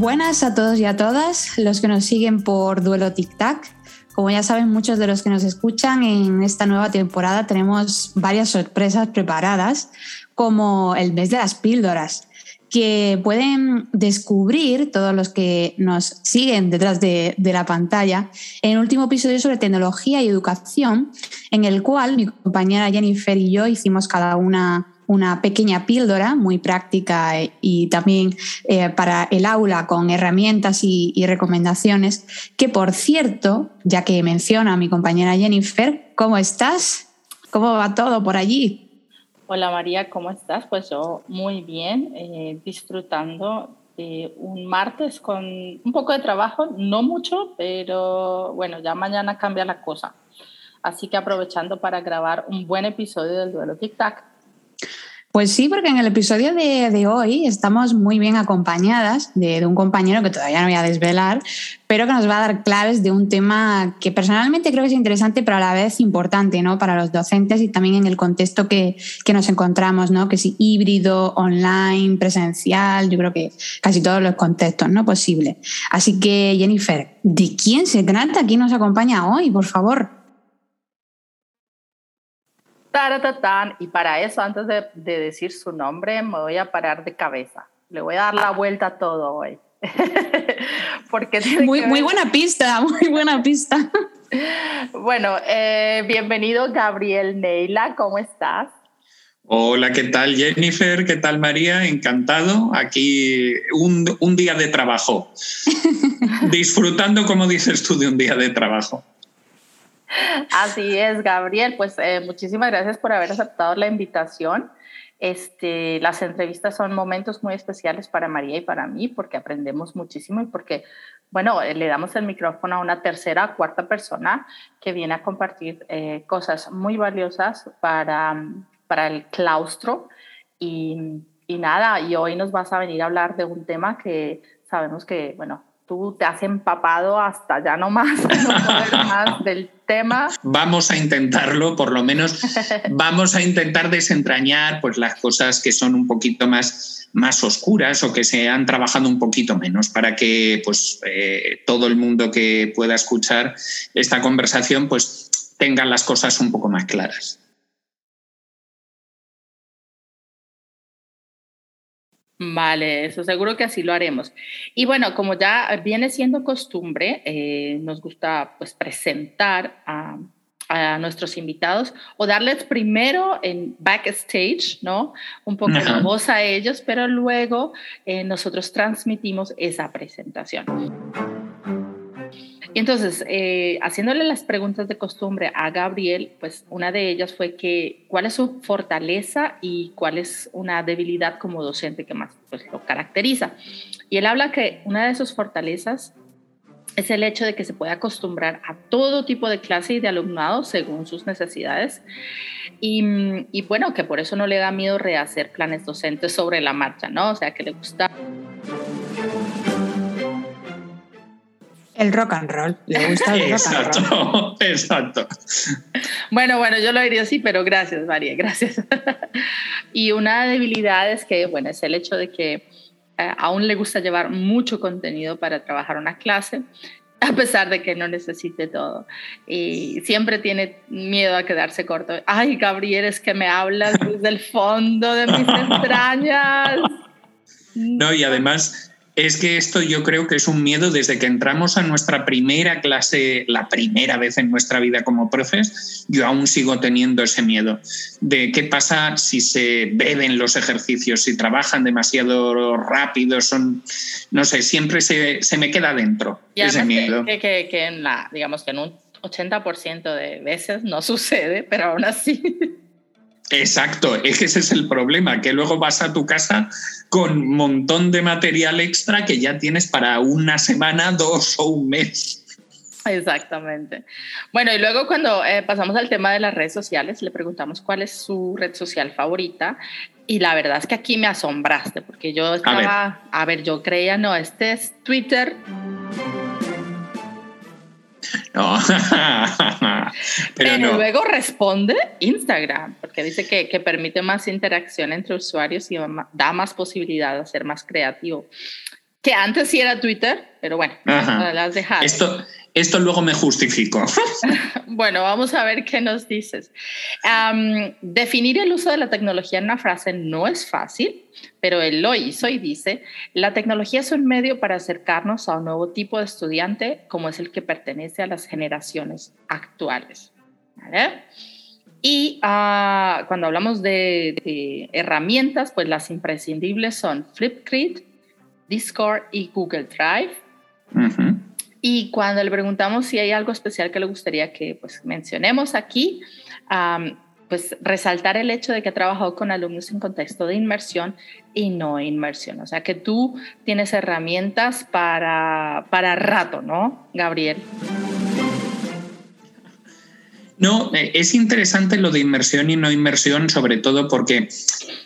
Buenas a todos y a todas los que nos siguen por Duelo Tic Tac. Como ya saben muchos de los que nos escuchan, en esta nueva temporada tenemos varias sorpresas preparadas, como el mes de las píldoras, que pueden descubrir todos los que nos siguen detrás de, la pantalla en el último episodio sobre tecnología y educación, en el cual mi compañera Jennifer y yo hicimos cada una una pequeña píldora muy práctica y también eh, para el aula con herramientas y, y, recomendaciones, que por cierto, ya que menciona a mi compañera Jennifer, ¿cómo estás? ¿Cómo va todo por allí? Hola María, ¿cómo estás? Pues yo muy bien, eh, disfrutando de un martes con un poco de trabajo, no mucho, pero bueno, ya mañana cambia la cosa. Así que aprovechando para grabar un buen episodio del duelo Tic Tac. Pues sí, porque en el episodio de, hoy estamos muy bien acompañadas de, un compañero que todavía no voy a desvelar, pero que nos va a dar claves de un tema que personalmente creo que es interesante, pero a la vez importante ¿no? para los docentes y también en el contexto que, que nos encontramos, ¿no? que híbrido, online, presencial, yo creo que casi todos los contextos ¿no? posible. Así que, Jennifer, ¿de quién se trata? ¿Quién nos acompaña hoy, por favor? Y para eso, antes de, decir su nombre, me voy a parar de cabeza. Le voy a dar la vuelta a todo hoy. Porque muy, muy buena pista, muy buena pista. bueno, eh, bienvenido Gabriel Neila, ¿cómo estás? Hola, ¿qué tal Jennifer? ¿Qué tal María? Encantado. Aquí un, un día de trabajo. Disfrutando, como dices tú, de un día de trabajo. Así es, Gabriel. Pues eh, muchísimas gracias por haber aceptado la invitación. Este, las entrevistas son momentos muy especiales para María y para mí porque aprendemos muchísimo y porque, bueno, le damos el micrófono a una tercera, cuarta persona que viene a compartir eh, cosas muy valiosas para, para el claustro. Y, y nada, y hoy nos vas a venir a hablar de un tema que sabemos que, bueno, tú te has empapado hasta ya no más, no más del tema. Vamos a intentarlo, por lo menos vamos a intentar desentrañar pues, las cosas que son un poquito más, más oscuras o que se han trabajado un poquito menos para que pues, eh, todo el mundo que pueda escuchar esta conversación pues, tenga las cosas un poco más claras. Vale, eso seguro que así lo haremos. Y bueno, como ya viene siendo costumbre, eh, nos gusta pues presentar a, nuestros invitados o darles primero en backstage, ¿no? Un poco de voz a ellos, pero luego eh, nosotros transmitimos esa presentación. Y entonces, eh, haciéndole las preguntas de costumbre a Gabriel, pues una de ellas fue que cuál es su fortaleza y cuál es una debilidad como docente que más pues, lo caracteriza. Y él habla que una de sus fortalezas es el hecho de que se puede acostumbrar a todo tipo de clase y de alumnado según sus necesidades. Y, y, bueno, que por eso no le da miedo rehacer planes docentes sobre la marcha, ¿no? O sea, que le gusta El rock and roll. Le gusta el rock and roll. Exacto. Bueno, bueno, yo lo diría así, pero gracias, María, gracias. y una debilidad es que, bueno, es el hecho de que eh, aún le gusta llevar mucho contenido para trabajar una clase, a pesar de que no necesite todo. Y siempre tiene miedo a quedarse corto. Ay, Gabriel, es que me hablas desde el fondo de mis entrañas. No, y además es que esto yo creo que es un miedo desde que entramos a nuestra primera clase, la primera vez en nuestra vida como profes, yo aún sigo teniendo ese miedo de qué pasa si se beben los ejercicios, si trabajan demasiado rápido, son, no sé, siempre se, me queda dentro ese miedo. Que, que, que, en la, digamos que en un 80% de veces no sucede, pero aún así Exacto, es que ese es el problema, que luego vas a tu casa con un montón de material extra que ya tienes para una semana, dos o un mes. Exactamente. Bueno, y luego cuando eh, pasamos al tema de las redes sociales, le preguntamos cuál es su red social favorita. Y la verdad es que aquí me asombraste, porque yo estaba, a ver, yo creía, no, este es Twitter. No. Pero, luego responde Instagram, porque dice que, que, permite más interacción entre usuarios y da más posibilidad de ser más creativo. Que antes sí era Twitter, pero bueno, las dejar. Esto, esto luego me justifico. bueno, vamos a ver qué nos dices. definir el uso de la tecnología en una frase no es fácil, pero él lo hizo y dice, la tecnología es un medio para acercarnos a un nuevo tipo de estudiante como es el que pertenece a las generaciones actuales. Y ah, cuando hablamos de, herramientas, pues las imprescindibles son Flipgrid, Discord y Google Drive. Y cuando le preguntamos si hay algo especial que le gustaría que pues, mencionemos aquí, pues resaltar el hecho de que ha trabajado con alumnos en contexto de inmersión y no inmersión. O sea que tú tienes herramientas para, para rato, ¿no, Gabriel? No, eh, es interesante lo de inmersión y no inmersión, sobre todo porque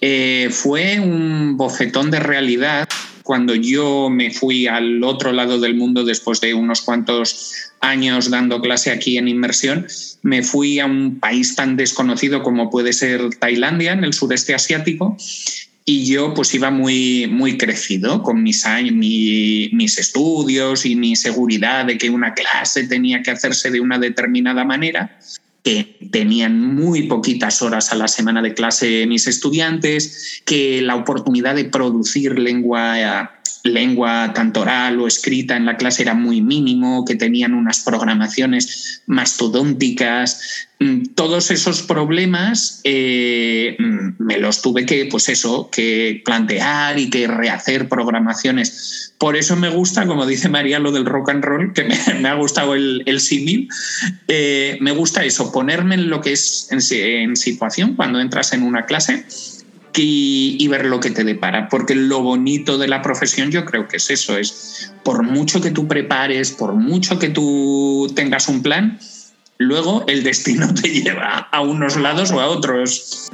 eh, fue un bofetón de realidad cuando yo me fui al otro lado del mundo después de unos cuantos años dando clase aquí en inmersión, me fui a un país tan desconocido como puede ser Tailandia, en el sureste asiático, y yo pues iba muy, muy crecido con mis, mis estudios y mi seguridad de que una clase tenía que hacerse de una determinada manera que tenían muy poquitas horas a la semana de clase mis estudiantes, que la oportunidad de producir lengua lengua tanto oral o escrita en la clase era muy mínimo, que tenían unas programaciones mastodónticas. Mm, todos esos problemas eh, mm, me los tuve que, pues eso, que plantear y que rehacer programaciones. Por eso me gusta, como dice María, lo del rock and roll, que me, ha gustado el, el símil. Eh, me gusta eso, ponerme en lo que es en situación cuando entras en una clase y, ver lo que te depara. Porque lo bonito de la profesión yo creo que es eso, es por mucho que tú prepares, por mucho que tú tengas un plan, luego el destino te lleva a unos lados o a otros.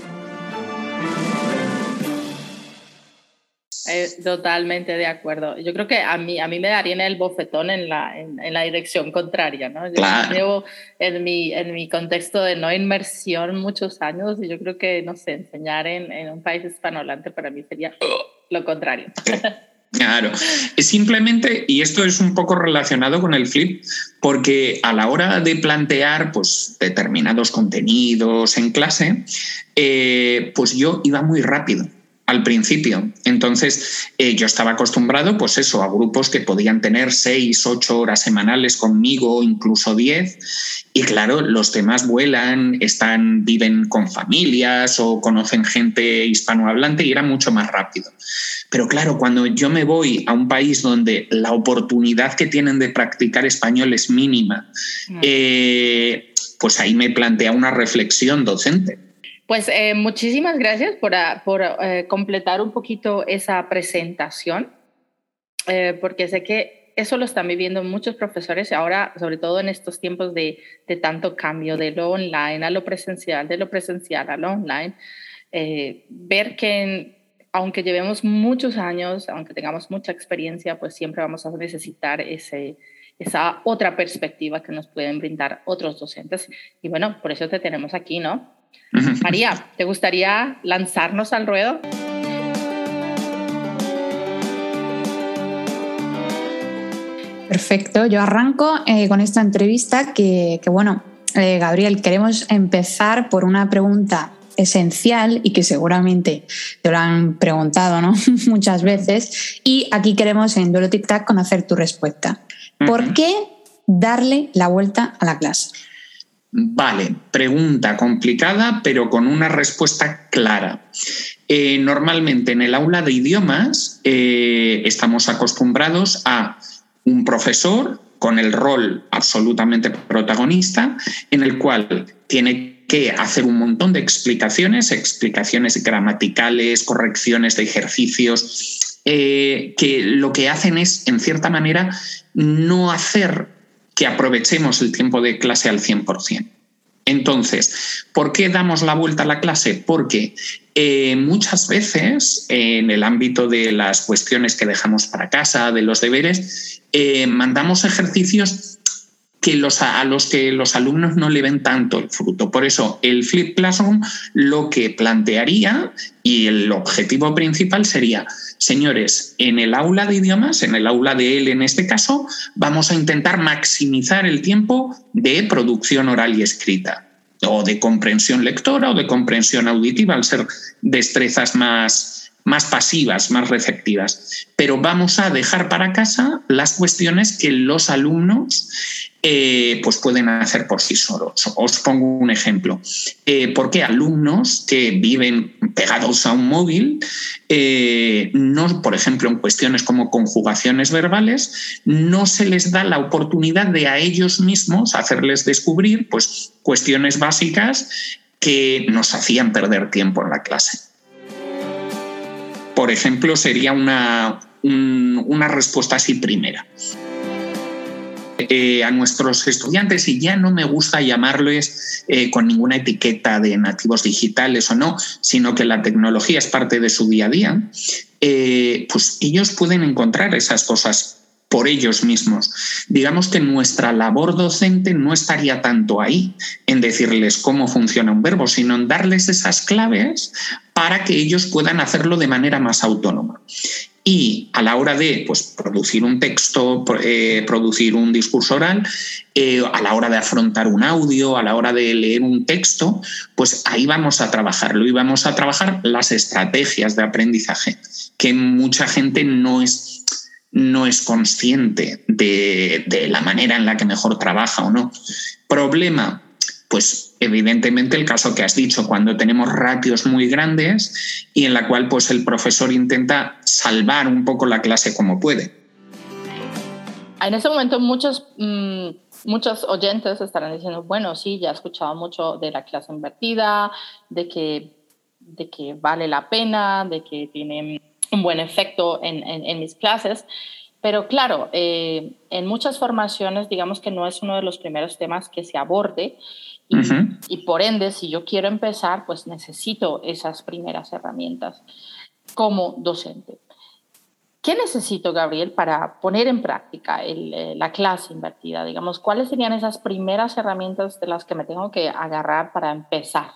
Eh, totalmente de acuerdo. Yo creo que a mí, a mí me darían el bofetón en la, en, la dirección contraria, ¿no? Yo llevo en mi, en mi contexto de no inmersión muchos años y yo creo que, no sé, enseñar en, en un país hispanohablante para mí sería lo contrario. Claro, es simplemente, y esto es un poco relacionado con el flip, porque a la hora de plantear pues, determinados contenidos en clase, eh, pues yo iba muy rápido al principio. Entonces, eh, yo estaba acostumbrado, pues eso, a grupos que podían tener seis, ocho horas semanales conmigo, incluso diez. Y claro, los temas vuelan, están, viven con familias o conocen gente hispanohablante y era mucho más rápido. Pero claro, cuando yo me voy a un país donde la oportunidad que tienen de practicar español es mínima, mm. eh, pues ahí me plantea una reflexión docente pues eh, muchísimas gracias por, ah, eh, completar un poquito esa presentación, eh, porque sé que eso lo están viviendo muchos profesores ahora, sobre todo en estos tiempos de, tanto cambio de lo online a lo presencial, de lo presencial a lo online, ver que aunque llevemos muchos años, aunque tengamos mucha experiencia, pues siempre vamos a necesitar ese, esa otra perspectiva que nos pueden brindar otros docentes. Y bueno, por eso te tenemos aquí, ¿no? María, ¿te gustaría lanzarnos al ruedo? Perfecto, yo arranco eh, con esta entrevista que, bueno, eh, Gabriel, queremos empezar por una pregunta esencial y que seguramente te lo han preguntado ¿no? muchas veces y aquí queremos en Duelo Tic Tac conocer tu respuesta. ¿Por qué darle la vuelta a la clase? Vale, pregunta complicada, pero con una respuesta clara. Eh, normalmente en el aula de idiomas eh, estamos acostumbrados a un profesor con el rol absolutamente protagonista, en el cual tiene que hacer un montón de explicaciones, explicaciones gramaticales, correcciones de ejercicios, eh, que lo que hacen es, en cierta manera, no hacer que aprovechemos el tiempo de clase al 100%. Entonces, ¿por qué damos la vuelta a la clase? Porque eh, muchas veces en el ámbito de las cuestiones que dejamos para casa, de los deberes, eh, mandamos ejercicios que los, a los que los alumnos no le ven tanto el fruto. Por eso, el Flip Classroom lo que plantearía y el objetivo principal sería señores, en el aula de idiomas, en el aula de él en este caso, vamos a intentar maximizar el tiempo de producción oral y escrita o de comprensión lectora o de comprensión auditiva, al ser destrezas más, más pasivas, más receptivas. Pero vamos a dejar para casa las cuestiones que los alumnos eh, pues pueden hacer por sí solos. Os pongo un ejemplo. Eh, ¿Por qué alumnos que viven pegados a un móvil, eh, no, por ejemplo, en cuestiones como conjugaciones verbales, no se les da la oportunidad de a ellos mismos hacerles descubrir pues, cuestiones básicas que nos hacían perder tiempo en la clase? Por ejemplo, sería una, una respuesta así primera. Eh, a nuestros estudiantes, y ya no me gusta llamarles eh, con ninguna etiqueta de nativos digitales o no, sino que la tecnología es parte de su día a día, eh, pues ellos pueden encontrar esas cosas por ellos mismos. Digamos que nuestra labor docente no estaría tanto ahí en decirles cómo funciona un verbo, sino en darles esas claves para que ellos puedan hacerlo de manera más autónoma. Y a la hora de pues, producir un texto, eh, producir un discurso oral, eh, a la hora de afrontar un audio, a la hora de leer un texto, pues ahí vamos a trabajarlo y vamos a trabajar las estrategias de aprendizaje, que mucha gente no es no es consciente de, la manera en la que mejor trabaja o no. Problema, pues evidentemente el caso que has dicho, cuando tenemos ratios muy grandes y en la cual pues el profesor intenta salvar un poco la clase como puede. En ese momento muchos, mm, muchos oyentes estarán diciendo, bueno, sí, ya he escuchado mucho de la clase invertida, de que, de que vale la pena, de que tiene un buen efecto en, en, mis clases. Pero claro, eh, en muchas formaciones, digamos que no es uno de los primeros temas que se aborde y, y, por ende, si yo quiero empezar, pues necesito esas primeras herramientas como docente. ¿Qué necesito, Gabriel, para poner en práctica el, eh, la clase invertida? Digamos, ¿cuáles serían esas primeras herramientas de las que me tengo que agarrar para empezar?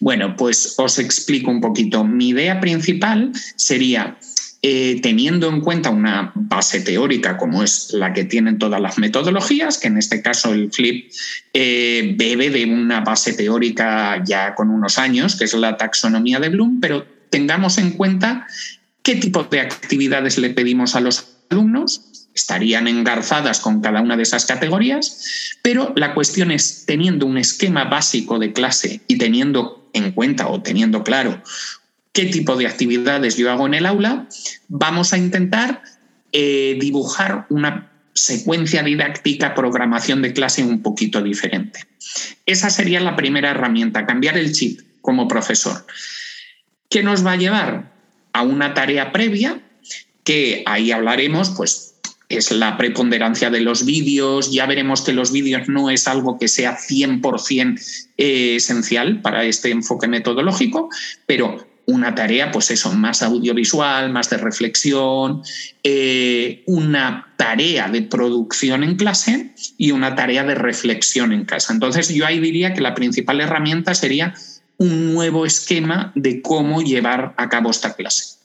Bueno, pues os explico un poquito. Mi idea principal sería, eh, teniendo en cuenta una base teórica como es la que tienen todas las metodologías, que en este caso el FLIP eh, bebe de una base teórica ya con unos años, que es la taxonomía de Bloom, pero tengamos en cuenta qué tipo de actividades le pedimos a los alumnos, estarían engarzadas con cada una de esas categorías, pero la cuestión es, teniendo un esquema básico de clase y teniendo en cuenta o teniendo claro qué tipo de actividades yo hago en el aula, vamos a intentar eh, dibujar una secuencia didáctica, programación de clase un poquito diferente. Esa sería la primera herramienta, cambiar el chip como profesor. ¿Qué nos va a llevar? A una tarea previa, que ahí hablaremos, pues es la preponderancia de los vídeos. Ya veremos que los vídeos no es algo que sea 100% eh, esencial para este enfoque metodológico, pero una tarea, pues eso, más audiovisual, más de reflexión, eh, una tarea de producción en clase y una tarea de reflexión en casa. Entonces yo ahí diría que la principal herramienta sería un nuevo esquema de cómo llevar a cabo esta clase.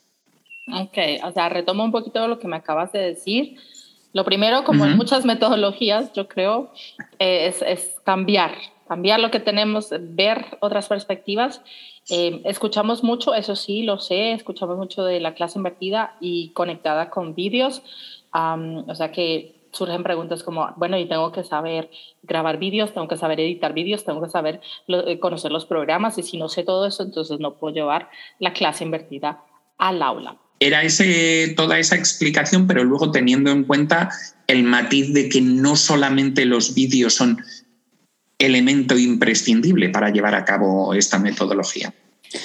Ok, o sea, retomo un poquito lo que me acabas de decir. Lo primero, como en muchas metodologías, yo creo, eh, es, cambiar, cambiar lo que tenemos, ver otras perspectivas. Eh, escuchamos mucho, eso sí, lo sé, escuchamos mucho de la clase invertida y conectada con vídeos. o sea que surgen preguntas como, bueno, y tengo que saber grabar vídeos, tengo que saber editar vídeos, tengo que saber eh, conocer los programas y si no sé todo eso, entonces no puedo llevar la clase invertida al aula era ese, toda esa explicación, pero luego teniendo en cuenta el matiz de que no solamente los vídeos son elemento imprescindible para llevar a cabo esta metodología.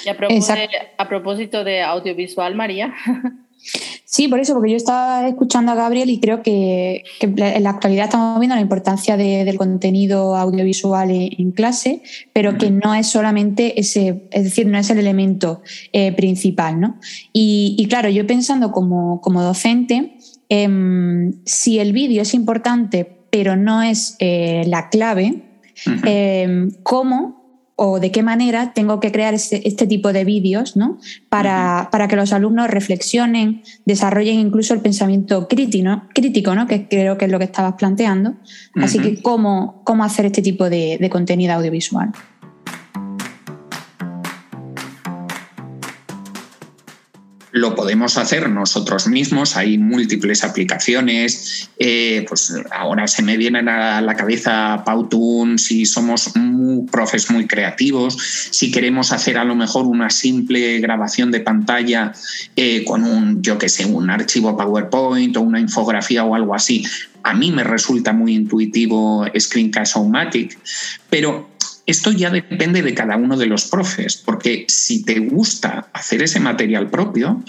Y a propósito de audiovisual, María. Sí, por eso, porque yo estaba escuchando a Gabriel y creo que, en la actualidad estamos viendo la importancia del contenido audiovisual en, clase, pero que no es solamente ese, es decir, no es el elemento eh, principal. ¿no? Y, claro, yo pensando como, docente, em, si el vídeo es importante, pero no es eh, la clave, em, ¿cómo o de qué manera tengo que crear este, este tipo de vídeos ¿no? para, para, que los alumnos reflexionen, desarrollen incluso el pensamiento crítico, crítico ¿no? que creo que es lo que estabas planteando. Así que, ¿cómo, ¿cómo hacer este tipo de, de contenido audiovisual? Lo podemos hacer nosotros mismos. Hay múltiples aplicaciones. Eh, pues ahora se me vienen a la cabeza Powtoon si somos profes muy creativos, si queremos hacer a lo mejor una simple grabación de pantalla eh, con un, yo que sé, un archivo PowerPoint o una infografía o algo así. A mí me resulta muy intuitivo Screencast-O-Matic, pero esto ya depende de cada uno de los profes, porque si te gusta hacer ese material propio,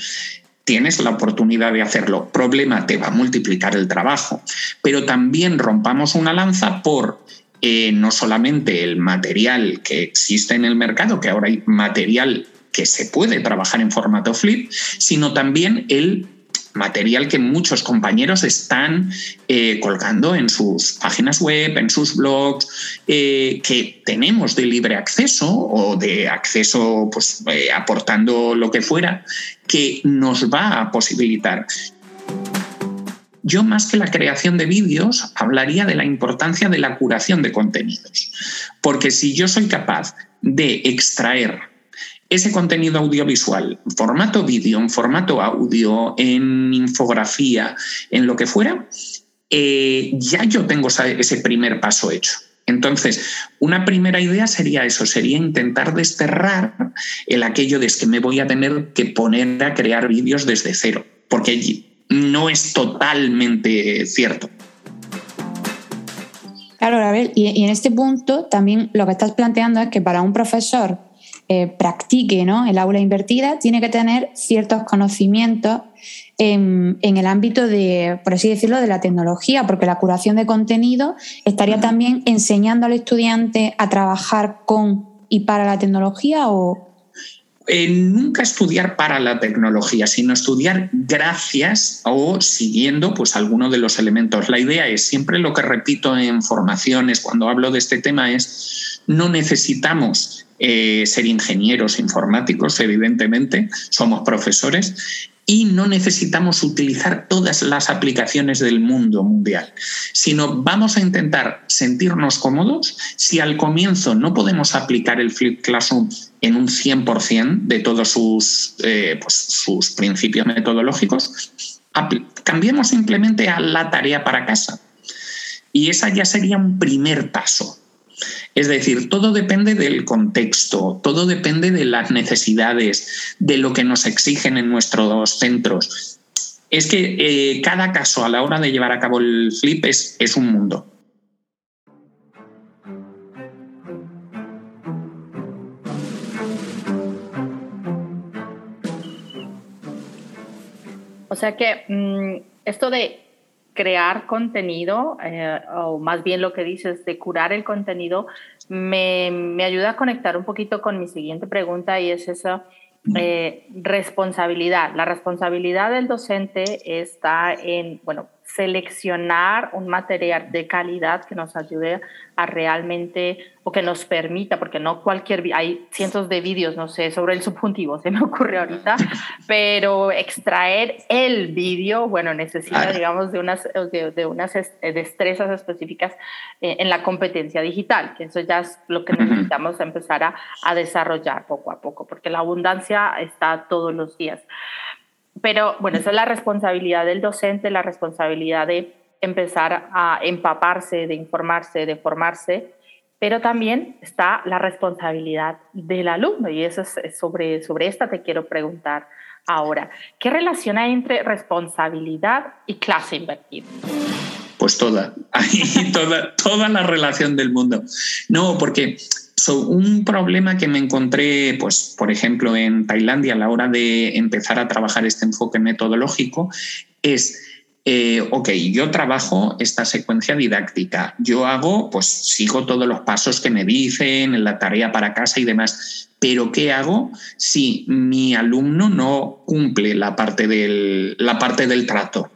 tienes la oportunidad de hacerlo. Problema, te va a multiplicar el trabajo. Pero también rompamos una lanza por eh, no solamente el material que existe en el mercado, que ahora hay material que se puede trabajar en formato flip, sino también el material que muchos compañeros están eh, colgando en sus páginas web, en sus blogs, eh, que tenemos de libre acceso o de acceso pues, eh, aportando lo que fuera, que nos va a posibilitar. Yo más que la creación de vídeos hablaría de la importancia de la curación de contenidos, porque si yo soy capaz de extraer ese contenido audiovisual, formato vídeo, en formato audio, en infografía, en lo que fuera, eh, ya yo tengo ese primer paso hecho. Entonces, una primera idea sería eso, sería intentar desterrar el aquello de que me voy a tener que poner a crear vídeos desde cero, porque no es totalmente cierto. Claro, Gabriel, y en este punto también lo que estás planteando es que para un profesor eh, practique ¿no? el aula invertida, tiene que tener ciertos conocimientos en, el ámbito de, por así decirlo, de la tecnología, porque la curación de contenido estaría también enseñando al estudiante a trabajar con y para la tecnología o, eh, nunca estudiar para la tecnología, sino estudiar gracias o siguiendo pues alguno de los elementos. La idea es, siempre lo que repito en formaciones cuando hablo de este tema es, no necesitamos eh, ser ingenieros informáticos, evidentemente, somos profesores, y no necesitamos utilizar todas las aplicaciones del mundo mundial, sino vamos a intentar sentirnos cómodos. Si al comienzo no podemos aplicar el Flip Classroom en un 100% de todos sus, eh, pues, sus principios metodológicos, cambiemos simplemente a la tarea para casa. Y esa ya sería un primer paso. Es decir, todo depende del contexto, todo depende de las necesidades, de lo que nos exigen en nuestros centros. Es que eh, cada caso a la hora de llevar a cabo el flip es, un mundo. O sea que mm, esto de crear contenido, eh, o más bien lo que dices de curar el contenido, me, me, ayuda a conectar un poquito con mi siguiente pregunta y es esa eh, responsabilidad. La responsabilidad del docente está en, bueno, seleccionar un material de calidad que nos ayude a realmente o que nos permita, porque no cualquier, hay cientos de vídeos, no sé, sobre el subjuntivo, se me ocurre ahorita, pero extraer el vídeo, bueno, necesita, digamos, de unas, de, unas destrezas específicas eh, en la competencia digital, que eso ya es lo que necesitamos empezar a, a desarrollar poco a poco, porque la abundancia está todos los días. Pero bueno, esa es la responsabilidad del docente, la responsabilidad de empezar a empaparse, de informarse, de formarse, pero también está la responsabilidad del alumno y eso es sobre, sobre esta te quiero preguntar ahora. ¿Qué relación hay entre responsabilidad y clase invertida? Pues toda, toda, toda la relación del mundo. No, porque un problema que me encontré, pues, por ejemplo, en Tailandia a la hora de empezar a trabajar este enfoque metodológico es, eh, ok, yo trabajo esta secuencia didáctica, yo hago, pues sigo todos los pasos que me dicen, en la tarea para casa y demás, pero ¿qué hago si mi alumno no cumple la parte del, la parte del trato?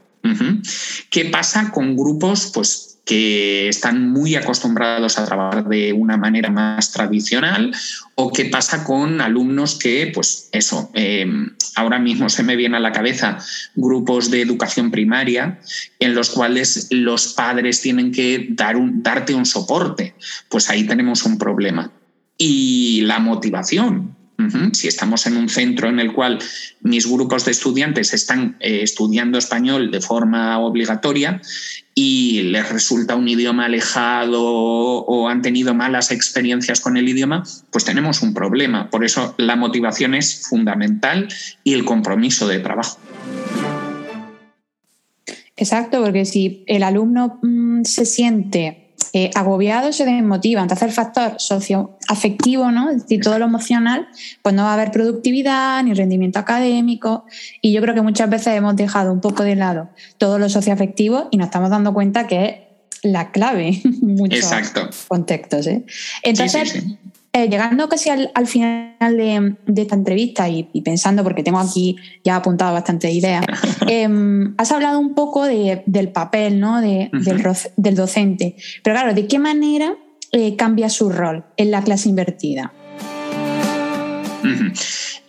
¿Qué pasa con grupos, pues que están muy acostumbrados a trabajar de una manera más tradicional o qué pasa con alumnos que, pues eso, em, ahora mismo se me viene a la cabeza grupos de educación primaria en los cuales los padres tienen que dar un, darte un soporte. Pues ahí tenemos un problema. Y la motivación, si estamos en un centro en el cual mis grupos de estudiantes están eh, estudiando español de forma obligatoria y les resulta un idioma alejado o han tenido malas experiencias con el idioma, pues tenemos un problema. Por eso la motivación es fundamental y el compromiso de trabajo. Exacto, porque si el alumno mm, se siente eh, agobiado se desmotiva. Entonces el factor socioafectivo, ¿no? es decir, todo lo emocional, pues no va a haber productividad ni rendimiento académico. Y yo creo que muchas veces hemos dejado un poco de lado todo lo socioafectivo y nos estamos dando cuenta que es la clave en muchos contextos. ¿eh? Entonces, eh, llegando casi al, final de, esta entrevista y, pensando, porque tengo aquí ya apuntado bastantes ideas, em, has hablado un poco del papel ¿no? del, docente, pero claro, ¿de qué manera eh, cambia su rol en la clase invertida?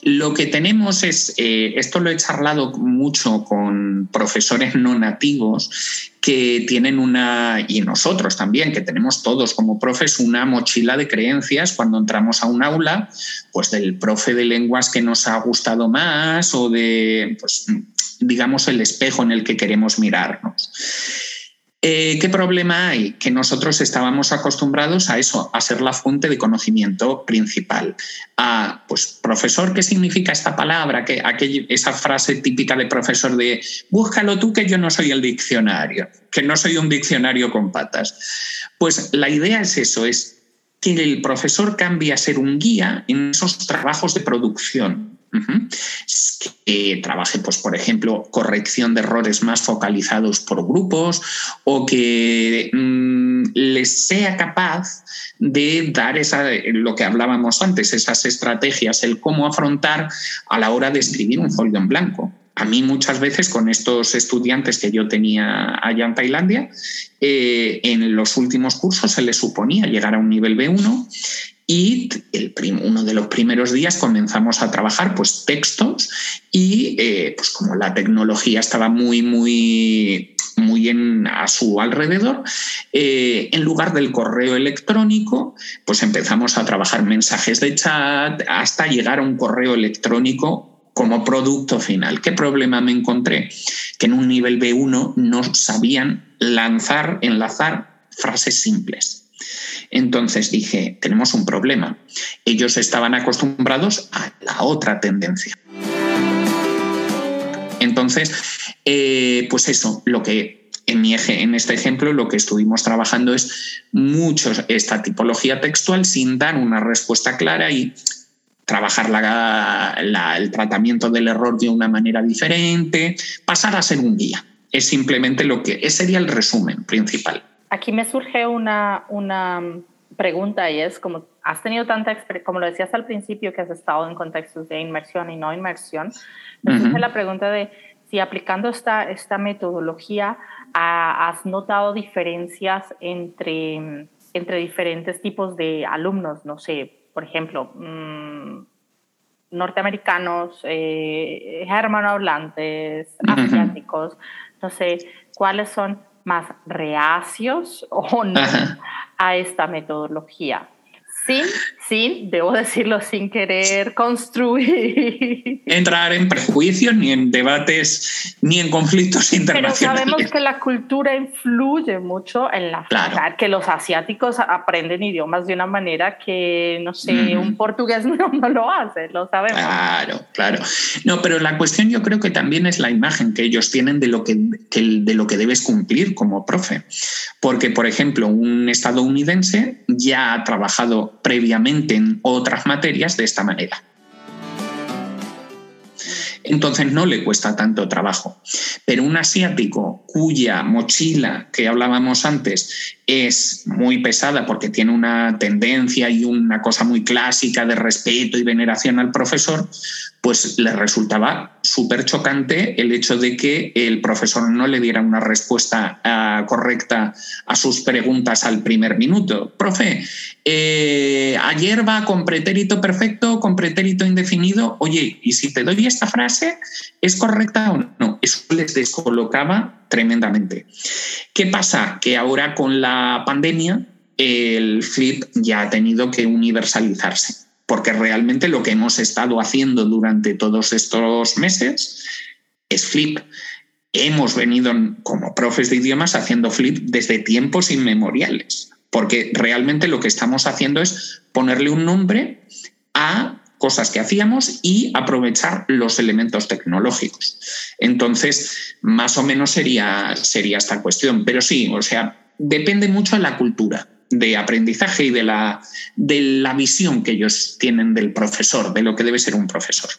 Lo que tenemos es, eh, esto lo he charlado mucho con profesores no nativos que tienen una, y nosotros también, que tenemos todos como profes una mochila de creencias cuando entramos a un aula, pues del profe de lenguas que nos ha gustado más o de, pues, digamos, el espejo en el que queremos mirarnos. Eh, ¿Qué problema hay? Que nosotros estábamos acostumbrados a eso, a ser la fuente de conocimiento principal. A, pues, profesor, ¿qué significa esta palabra? Que, esa frase típica de profesor de búscalo tú que yo no soy el diccionario, que no soy un diccionario con patas. Pues la idea es eso, es que el profesor cambie a ser un guía en esos trabajos de producción que trabaje, pues, por ejemplo, corrección de errores más focalizados por grupos o que mm, les sea capaz de dar esa, lo que hablábamos antes, esas estrategias, el cómo afrontar a la hora de escribir un folio en blanco. A mí muchas veces con estos estudiantes que yo tenía allá en Tailandia, eh, en los últimos cursos se les suponía llegar a un nivel B1 y el uno de los primeros días comenzamos a trabajar pues, textos y eh, pues como la tecnología estaba muy, muy, muy a su alrededor, eh, en lugar del correo electrónico, pues empezamos a trabajar mensajes de chat hasta llegar a un correo electrónico como producto final. ¿Qué problema me encontré? Que en un nivel B1 no sabían lanzar, enlazar frases simples. Entonces dije, tenemos un problema. Ellos estaban acostumbrados a la otra tendencia. Entonces, eh, pues eso, lo que en, mi eje, en este ejemplo lo que estuvimos trabajando es mucho esta tipología textual sin dar una respuesta clara y trabajar el tratamiento del error de una manera diferente, pasar a ser un guía. Es simplemente lo que, ese sería el resumen principal. Aquí me surge una, una pregunta y es como has tenido tanta experiencia, como lo decías al principio, que has estado en contextos de inmersión y no inmersión, me surge la pregunta de si aplicando esta, esta metodología has notado diferencias entre, entre diferentes tipos de alumnos, no sé, por ejemplo, mm, norteamericanos, eh, germanohablantes, asiáticos, no sé, cuáles son más reacios o no a esta metodología sin, sin, debo decirlo, sin querer construir. Entrar en prejuicios, ni en debates, ni en conflictos internacionales. Pero sabemos que la cultura influye mucho en la claro. que los asiáticos aprenden idiomas de una manera que, no sé, un portugués no, lo hace, lo sabemos. Claro, claro. No, pero la cuestión yo creo que también es la imagen que ellos tienen de lo que, de lo que debes cumplir como profe. Porque, por ejemplo, un estadounidense ya ha trabajado previamente en otras materias de esta manera. Entonces no le cuesta tanto trabajo. Pero un asiático cuya mochila que hablábamos antes es muy pesada porque tiene una tendencia y una cosa muy clásica de respeto y veneración al profesor, pues le resultaba súper chocante el hecho de que el profesor no le diera una respuesta ah, correcta a sus preguntas al primer minuto. Profe, eh, ayer va con pretérito perfecto, con pretérito indefinido. Oye, ¿y si te doy esta frase, es correcta o no? Eso les descolocaba tremendamente. ¿Qué pasa? Que ahora con la pandemia el flip ya ha tenido que universalizarse porque realmente lo que hemos estado haciendo durante todos estos meses es flip. Hemos venido como profes de idiomas haciendo flip desde tiempos inmemoriales, porque realmente lo que estamos haciendo es ponerle un nombre a cosas que hacíamos y aprovechar los elementos tecnológicos. Entonces, más o menos sería, sería esta cuestión. Pero sí, o sea, depende mucho de la cultura de aprendizaje y de la, de la visión que ellos tienen del profesor, de lo que debe ser un profesor.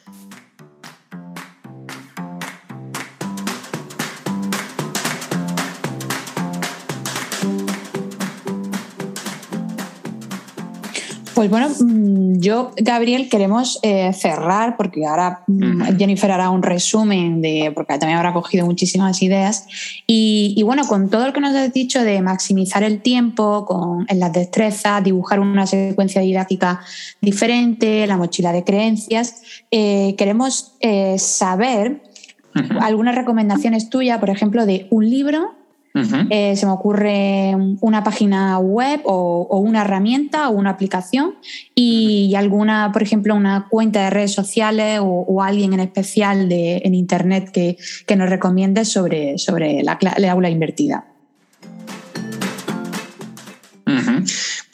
Pues bueno, mm, yo, Gabriel, queremos eh, cerrar, porque ahora mm, Jennifer hará un resumen, de, porque también habrá cogido muchísimas ideas. Y, bueno, con todo lo que nos has dicho de maximizar el tiempo con, en las destrezas, dibujar una secuencia didáctica diferente, la mochila de creencias, eh, queremos eh, saber algunas recomendaciones tuyas, por ejemplo, de un libro eh, se me ocurre una página web o, una herramienta o una aplicación y, alguna, por ejemplo, una cuenta de redes sociales o, alguien en especial de, en Internet que, nos recomiende sobre, sobre la aula invertida.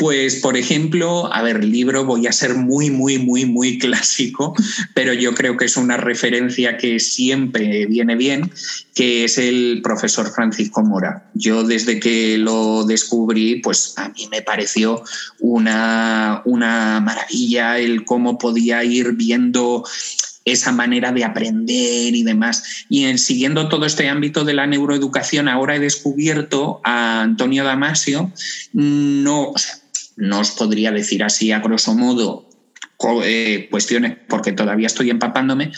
Pues, por ejemplo, a ver, libro voy a ser muy, muy, muy, muy clásico, pero yo creo que es una referencia que siempre viene bien, que es el profesor Francisco Mora. Yo desde que lo descubrí, pues a mí me pareció una, una maravilla el cómo podía ir viendo esa manera de aprender y demás. Y en, siguiendo todo este ámbito de la neuroeducación, ahora he descubierto a Antonio Damasio, no, no os podría decir así a grosso modo eh, cuestiones porque todavía estoy empapándome,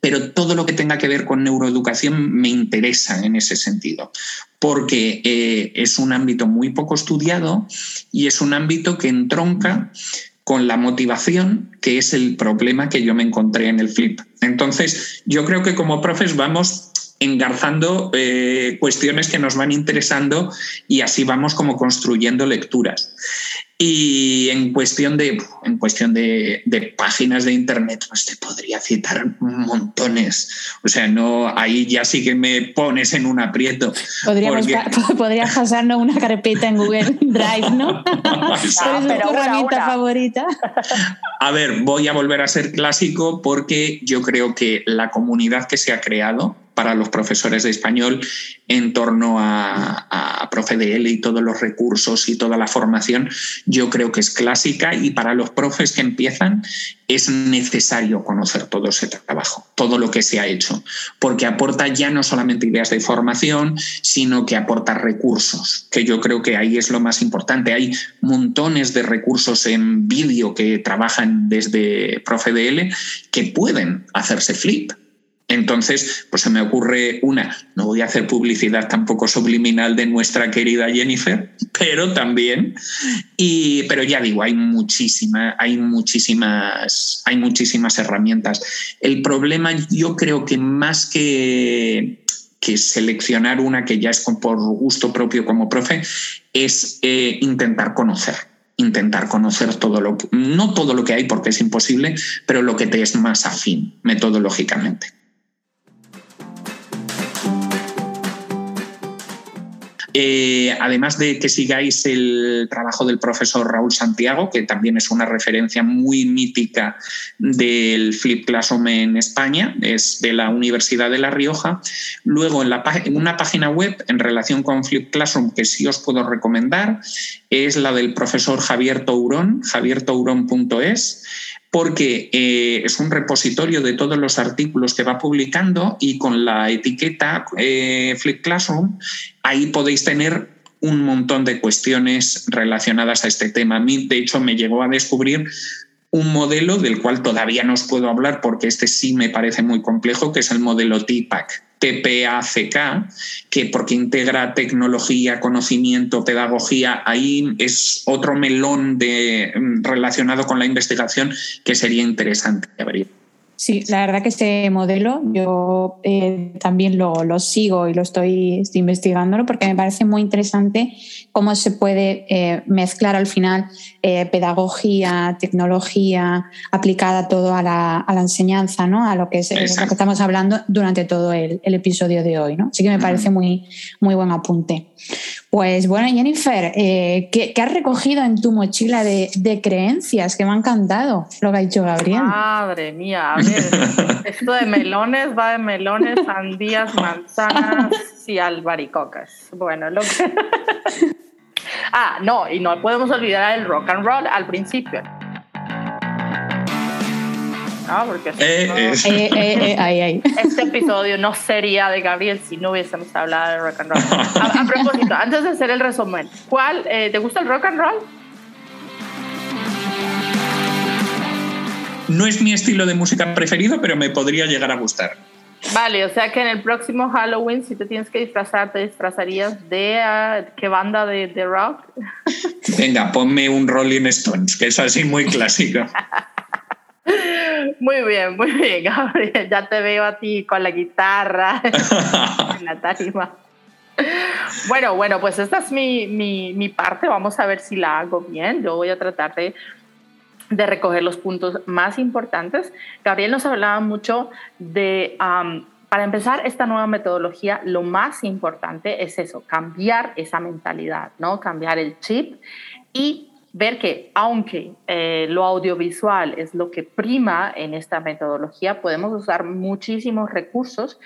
pero todo lo que tenga que ver con neuroeducación me interesa en ese sentido, porque eh, es un ámbito muy poco estudiado y es un ámbito que entronca con la motivación, que es el problema que yo me encontré en el flip. Entonces, yo creo que como profes vamos engarzando eh, cuestiones que nos van interesando y así vamos como construyendo lecturas. Y en cuestión de, en cuestión de, páginas de internet, pues te podría citar montones. O sea, no, ahí ya sí que me pones en un aprieto. Podríamos, Podrías pasarnos una carpeta en Google Drive, ¿no? es tu herramienta favorita? A ver, voy a volver a ser clásico porque yo creo que la comunidad que se ha creado para los profesores de español en torno a, a ProfeDL y todos los recursos y toda la formación, yo creo que es clásica y para los profes que empiezan es necesario conocer todo ese trabajo, todo lo que se ha hecho, porque aporta ya no solamente ideas de formación, sino que aporta recursos, que yo creo que ahí es lo más importante. Hay montones de recursos en vídeo que trabajan desde ProfeDL que pueden hacerse flip entonces, pues se me ocurre una, no voy a hacer publicidad tampoco subliminal de nuestra querida Jennifer, pero también, y, pero ya digo, hay muchísimas, hay muchísimas, hay muchísimas herramientas. El problema, yo creo que más que, que seleccionar una que ya es por gusto propio como profe, es eh, intentar conocer intentar conocer todo lo no todo lo que hay porque es imposible, pero lo que te es más afín metodológicamente. Eh, además de que sigáis el trabajo del profesor Raúl Santiago, que también es una referencia muy mítica del Flip Classroom en España, es de la Universidad de La Rioja. Luego, en, en una página web en relación con Flip Classroom que sí os puedo recomendar, es la del profesor Javier Tourón, javiertourón.es porque eh, es un repositorio de todos los artículos que va publicando y con la etiqueta eh, Flip Classroom, ahí podéis tener un montón de cuestiones relacionadas a este tema. A mí, de hecho, me llegó a descubrir un modelo del cual todavía no os puedo hablar porque este sí me parece muy complejo, que es el modelo TPAC, TPACK, que porque integra tecnología, conocimiento, pedagogía, ahí es otro melón de, mm, relacionado con la investigación que sería interesante abrir. Sí, la verdad que este modelo yo eh, también lo, lo, sigo y lo estoy, estoy, investigándolo porque me parece muy interesante cómo se puede eh, mezclar al final eh, pedagogía, tecnología aplicada todo a la, a la, enseñanza, ¿no? a lo que, es, lo que estamos hablando durante todo el, el, episodio de hoy. ¿no? Así que me parece muy, muy buen apunte. Pues bueno, Jennifer, ¿qué, has recogido en tu mochila de, creencias? Que me ha encantado lo que ha dicho Gabriel. Madre mía, esto de melones va de melones, sandías, manzanas y albaricocas. Bueno, lo que... ah, no, y no podemos olvidar el rock and roll al principio. Porque eh, eh, eh, este episodio no sería de Gabriel si no hubiésemos hablado de rock and roll. A, propósito, antes de hacer el resumen, ¿cuál te gusta el rock and roll? No es mi estilo de música preferido, pero me podría llegar a gustar. Vale, o sea que en el próximo Halloween, si te tienes que disfrazar, ¿te disfrazarías de ah, qué banda de, de rock? Venga, ponme un Rolling Stones, que es así muy clásico. Muy bien, muy bien, Gabriel. Ya te veo a ti con la guitarra en la tarima. Bueno, bueno, pues esta es mi, mi, mi, parte. Vamos a ver si la hago bien. Yo voy a tratar de, de recoger los puntos más importantes. Gabriel nos hablaba mucho de, para empezar, esta nueva metodología, lo más importante es eso, cambiar esa mentalidad, ¿no? Cambiar el chip y ver que aunque eh, lo audiovisual es lo que prima en esta metodología, podemos usar muchísimos recursos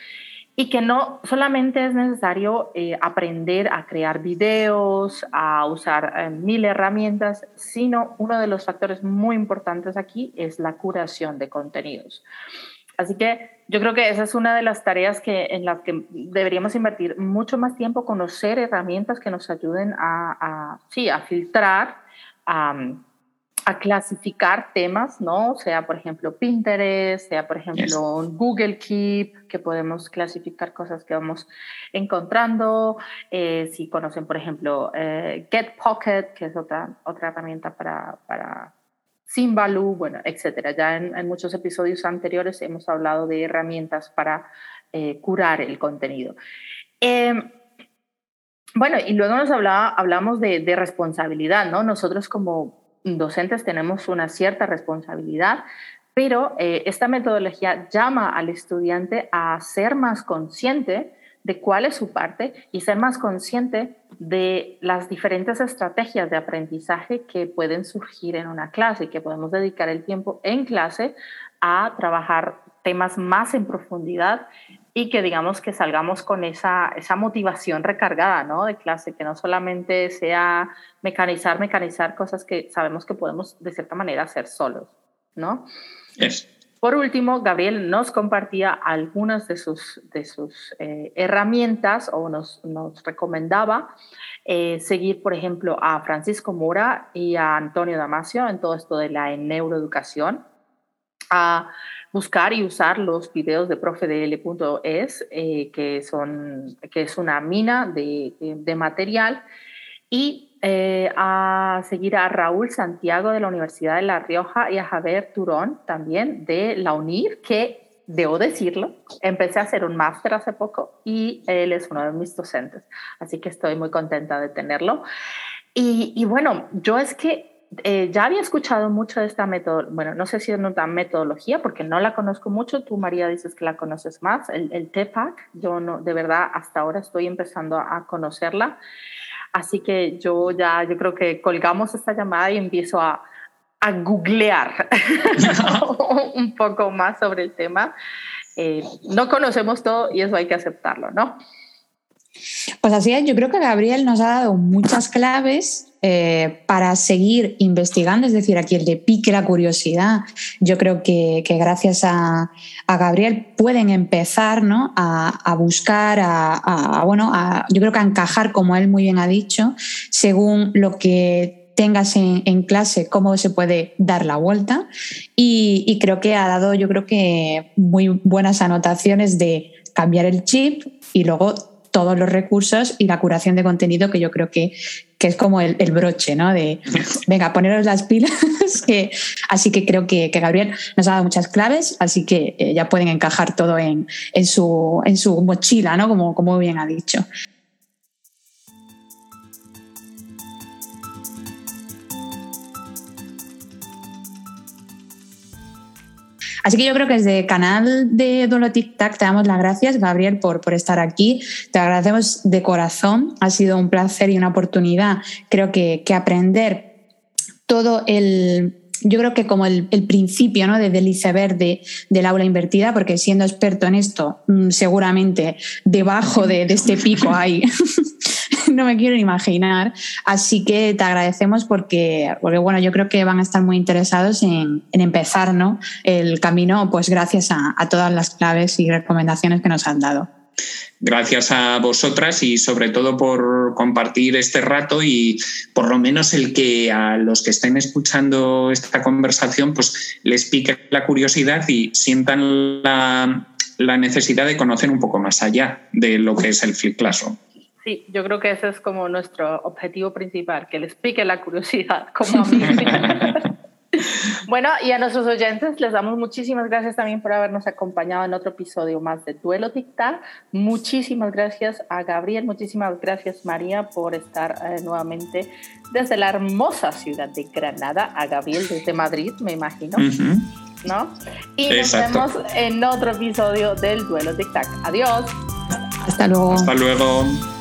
y que no solamente es necesario eh, aprender a crear videos, a usar eh, mil herramientas, sino uno de los factores muy importantes aquí es la curación de contenidos. Así que yo creo que esa es una de las tareas que, en las que deberíamos invertir mucho más tiempo, conocer herramientas que nos ayuden a, a sí, a filtrar a, clasificar temas, ¿no? Sea, por ejemplo, Pinterest, sea, por ejemplo, Google Keep, que podemos clasificar cosas que vamos encontrando. Eh, si conocen, por ejemplo, eh, Get Pocket, que es otra, otra herramienta para, para Simbaloo, bueno, etcétera. Ya en, muchos episodios anteriores hemos hablado de herramientas para eh, curar el contenido. Em, bueno, y luego nos hablaba, hablamos de, responsabilidad, ¿no? Nosotros como docentes tenemos una cierta responsabilidad, pero eh, esta metodología llama al estudiante a ser más consciente de cuál es su parte y ser más consciente de las diferentes estrategias de aprendizaje que pueden surgir en una clase y que podemos dedicar el tiempo en clase a trabajar temas más en profundidad y que digamos que salgamos con esa, esa motivación recargada ¿no? de clase, que no solamente sea mecanizar, mecanizar cosas que sabemos que podemos de cierta manera hacer solos. ¿no? Por último, Gabriel nos compartía algunas de sus, de sus eh, herramientas o nos, nos recomendaba eh, seguir, por ejemplo, a Francisco Mora y a Antonio Damasio en todo esto de la neuroeducación, a buscar y usar los videos de profedl.es, eh, que, son, que es una mina de, de material, y eh, a seguir a Raúl Santiago de la Universidad de La Rioja y a Javier Turón también de la UNIR, que debo decirlo, empecé a hacer un máster hace poco y él es uno de mis docentes, así que estoy muy contenta de tenerlo. Y bueno, yo es que eh, ya había escuchado mucho de esta metodología, bueno, no sé si es una metodología porque no la conozco mucho, tú María dices que la conoces más, el, el TEPAC, yo no, de verdad hasta ahora estoy empezando a conocerla, así que yo ya, yo creo que colgamos esta llamada y empiezo a, a googlear un poco más sobre el tema. Eh, no conocemos todo y eso hay que aceptarlo, ¿no? Pues así es, yo creo que Gabriel nos ha dado muchas claves eh, para seguir investigando, es decir, a quien le pique la curiosidad. Yo creo que, gracias a, Gabriel pueden empezar ¿no? a, buscar, a, bueno, yo creo que encajar, como él muy bien ha dicho, según lo que tengas en, clase cómo se puede dar la vuelta y, y, creo que ha dado yo creo que muy buenas anotaciones de cambiar el chip y luego todos los recursos y la curación de contenido que yo creo que, que es como el, broche, ¿no? De, venga, poneros las pilas. que, así que creo que, Gabriel nos ha dado muchas claves, así que eh, ya pueden encajar todo en, en, su, en su mochila, ¿no? Como, como bien ha dicho. Así que yo creo que desde el canal de Duelo Tic Tac te damos las gracias, Gabriel, por, por estar aquí. Te agradecemos de corazón. Ha sido un placer y una oportunidad, creo que, que aprender todo el, yo creo que como el, principio ¿no? del iceberg de, del aula invertida, porque siendo experto en esto, mm, seguramente debajo de, de este pico hay no me quiero imaginar. Así que te agradecemos porque, porque bueno, yo creo que van a estar muy interesados en, empezar ¿no? el camino, pues gracias a, todas las claves y recomendaciones que nos han dado. Gracias a vosotras y sobre todo por compartir este rato y por lo menos el que a los que estén escuchando esta conversación pues les pique la curiosidad y sientan la, la necesidad de conocer un poco más allá de lo que es el Flip Classroom. Sí, yo creo que ese es como nuestro objetivo principal, que les pique la curiosidad, como a mí. bueno, y a nuestros oyentes les damos muchísimas gracias también por habernos acompañado en otro episodio más de Duelo TikTok. Muchísimas gracias a Gabriel, muchísimas gracias María por estar eh, nuevamente desde la hermosa ciudad de Granada, a Gabriel desde Madrid, me imagino. ¿No? Y nos vemos en otro episodio del Duelo TikTok. Adiós. Hasta luego. Hasta luego.